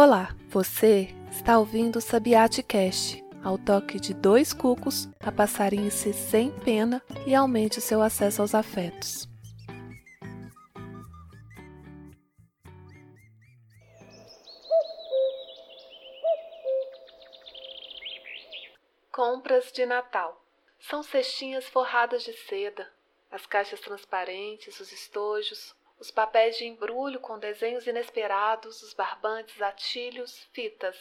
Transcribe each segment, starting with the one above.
Olá, você está ouvindo o Sabiate Cast, ao toque de dois cucos, a passarinhe-se sem pena e aumente o seu acesso aos afetos. Compras de Natal. São cestinhas forradas de seda, as caixas transparentes, os estojos, os papéis de embrulho com desenhos inesperados, os barbantes, atilhos, fitas.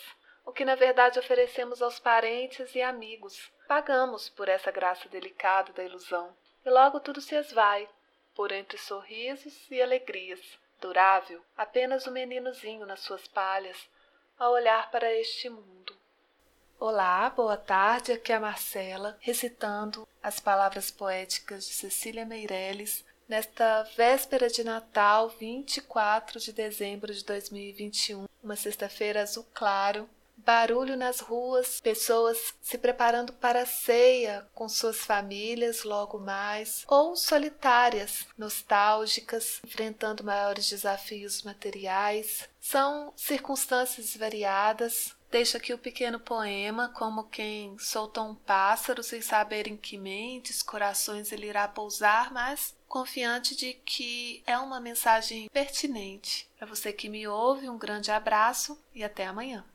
O que na verdade oferecemos aos parentes e amigos. Pagamos por essa graça delicada da ilusão. E logo tudo se esvai, por entre sorrisos e alegrias. Durável, apenas o meninozinho nas suas palhas, a olhar para este mundo. Olá, boa tarde, aqui é a Marcela, recitando as palavras poéticas de Cecília Meirelles nesta véspera de Natal, 24 de dezembro de 2021, uma sexta-feira azul claro, barulho nas ruas, pessoas se preparando para a ceia com suas famílias logo mais, ou solitárias, nostálgicas, enfrentando maiores desafios materiais. São circunstâncias variadas, Deixo aqui o pequeno poema, como quem soltou um pássaro sem saber em que mentes, corações ele irá pousar, mas confiante de que é uma mensagem pertinente. Para você que me ouve, um grande abraço e até amanhã.